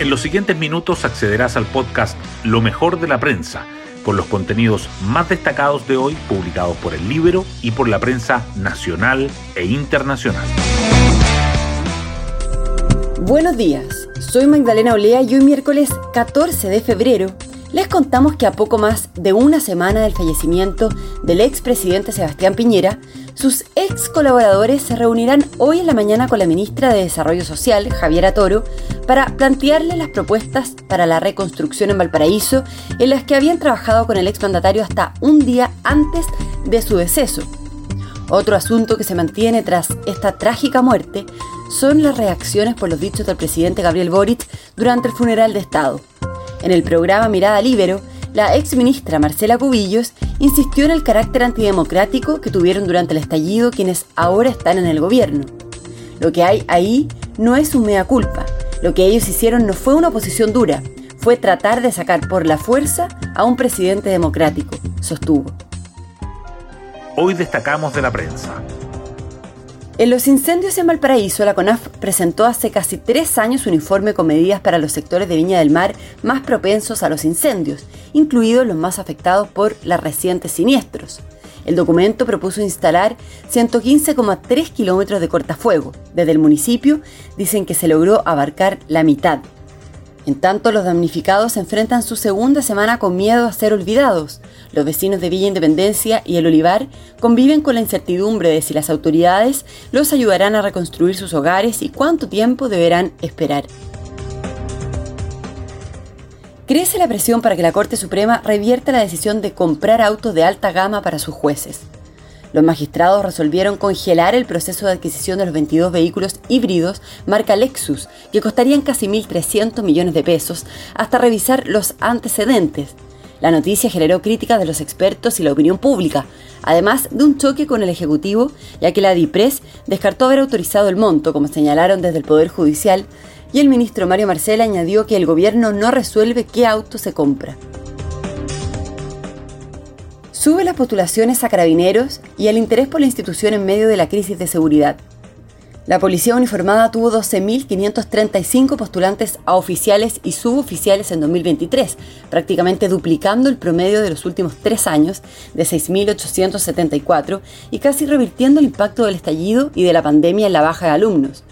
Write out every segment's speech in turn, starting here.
En los siguientes minutos accederás al podcast Lo mejor de la prensa, con los contenidos más destacados de hoy publicados por el libro y por la prensa nacional e internacional. Buenos días, soy Magdalena Olea y hoy miércoles 14 de febrero les contamos que a poco más de una semana del fallecimiento del expresidente Sebastián Piñera, sus ex colaboradores se reunirán hoy en la mañana con la ministra de Desarrollo Social, Javiera Toro, para plantearle las propuestas para la reconstrucción en Valparaíso en las que habían trabajado con el exmandatario hasta un día antes de su deceso. Otro asunto que se mantiene tras esta trágica muerte son las reacciones por los dichos del presidente Gabriel Boric durante el funeral de Estado. En el programa Mirada Libero, la ex ministra Marcela Cubillos insistió en el carácter antidemocrático que tuvieron durante el estallido quienes ahora están en el gobierno. Lo que hay ahí no es un mea culpa. Lo que ellos hicieron no fue una oposición dura, fue tratar de sacar por la fuerza a un presidente democrático, sostuvo. Hoy destacamos de la prensa. En los incendios en Valparaíso, la CONAF presentó hace casi tres años un informe con medidas para los sectores de Viña del Mar más propensos a los incendios, incluidos los más afectados por los recientes siniestros. El documento propuso instalar 115,3 kilómetros de cortafuego. Desde el municipio dicen que se logró abarcar la mitad. En tanto, los damnificados enfrentan su segunda semana con miedo a ser olvidados. Los vecinos de Villa Independencia y el Olivar conviven con la incertidumbre de si las autoridades los ayudarán a reconstruir sus hogares y cuánto tiempo deberán esperar. Crece la presión para que la Corte Suprema revierta la decisión de comprar autos de alta gama para sus jueces. Los magistrados resolvieron congelar el proceso de adquisición de los 22 vehículos híbridos marca Lexus, que costarían casi 1.300 millones de pesos, hasta revisar los antecedentes. La noticia generó críticas de los expertos y la opinión pública, además de un choque con el Ejecutivo, ya que la DIPRES descartó haber autorizado el monto, como señalaron desde el Poder Judicial, y el ministro Mario Marcela añadió que el gobierno no resuelve qué auto se compra. Sube las postulaciones a carabineros y el interés por la institución en medio de la crisis de seguridad. La policía uniformada tuvo 12.535 postulantes a oficiales y suboficiales en 2023, prácticamente duplicando el promedio de los últimos tres años de 6.874 y casi revirtiendo el impacto del estallido y de la pandemia en la baja de alumnos.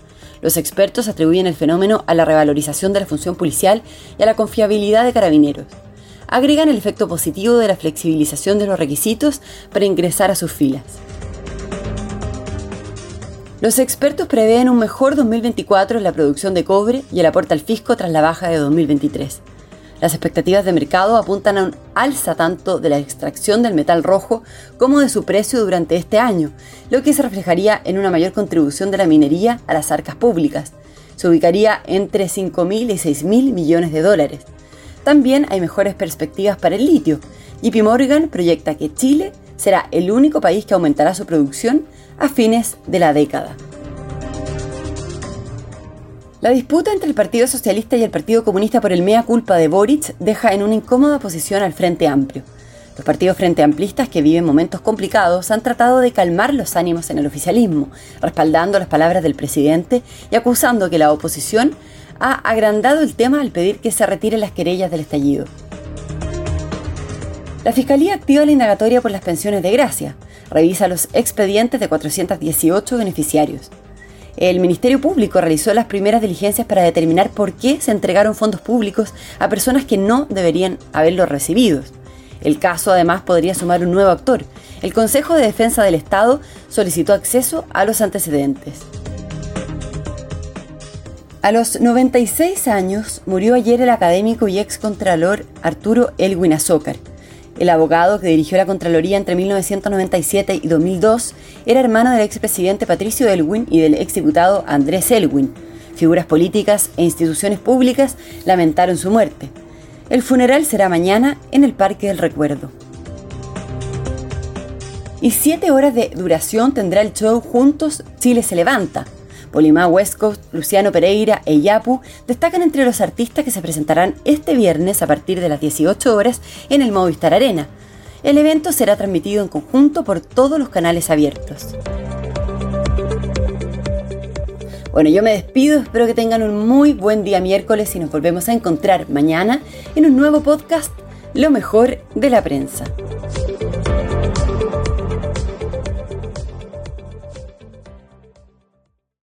Los expertos atribuyen el fenómeno a la revalorización de la función policial y a la confiabilidad de carabineros agregan el efecto positivo de la flexibilización de los requisitos para ingresar a sus filas. Los expertos prevén un mejor 2024 en la producción de cobre y el aporte al fisco tras la baja de 2023. Las expectativas de mercado apuntan a un alza tanto de la extracción del metal rojo como de su precio durante este año, lo que se reflejaría en una mayor contribución de la minería a las arcas públicas. Se ubicaría entre 5.000 y 6.000 millones de dólares. También hay mejores perspectivas para el litio. JP Morgan proyecta que Chile será el único país que aumentará su producción a fines de la década. La disputa entre el Partido Socialista y el Partido Comunista por el mea culpa de Boric deja en una incómoda posición al Frente Amplio. Los partidos frente amplistas que viven momentos complicados han tratado de calmar los ánimos en el oficialismo, respaldando las palabras del presidente y acusando que la oposición ha agrandado el tema al pedir que se retiren las querellas del estallido. La Fiscalía activa la indagatoria por las pensiones de gracia, revisa los expedientes de 418 beneficiarios. El Ministerio Público realizó las primeras diligencias para determinar por qué se entregaron fondos públicos a personas que no deberían haberlos recibido. El caso además podría sumar un nuevo actor. El Consejo de Defensa del Estado solicitó acceso a los antecedentes. A los 96 años murió ayer el académico y excontralor Arturo Elwin Azócar. El abogado que dirigió la Contraloría entre 1997 y 2002 era hermano del expresidente Patricio Elwin y del exdiputado Andrés Elwin. Figuras políticas e instituciones públicas lamentaron su muerte. El funeral será mañana en el Parque del Recuerdo. Y siete horas de duración tendrá el show Juntos Chile se levanta, Olimá West Coast, Luciano Pereira e Yapu destacan entre los artistas que se presentarán este viernes a partir de las 18 horas en el Movistar Arena. El evento será transmitido en conjunto por todos los canales abiertos. Bueno, yo me despido, espero que tengan un muy buen día miércoles y nos volvemos a encontrar mañana en un nuevo podcast, Lo mejor de la prensa.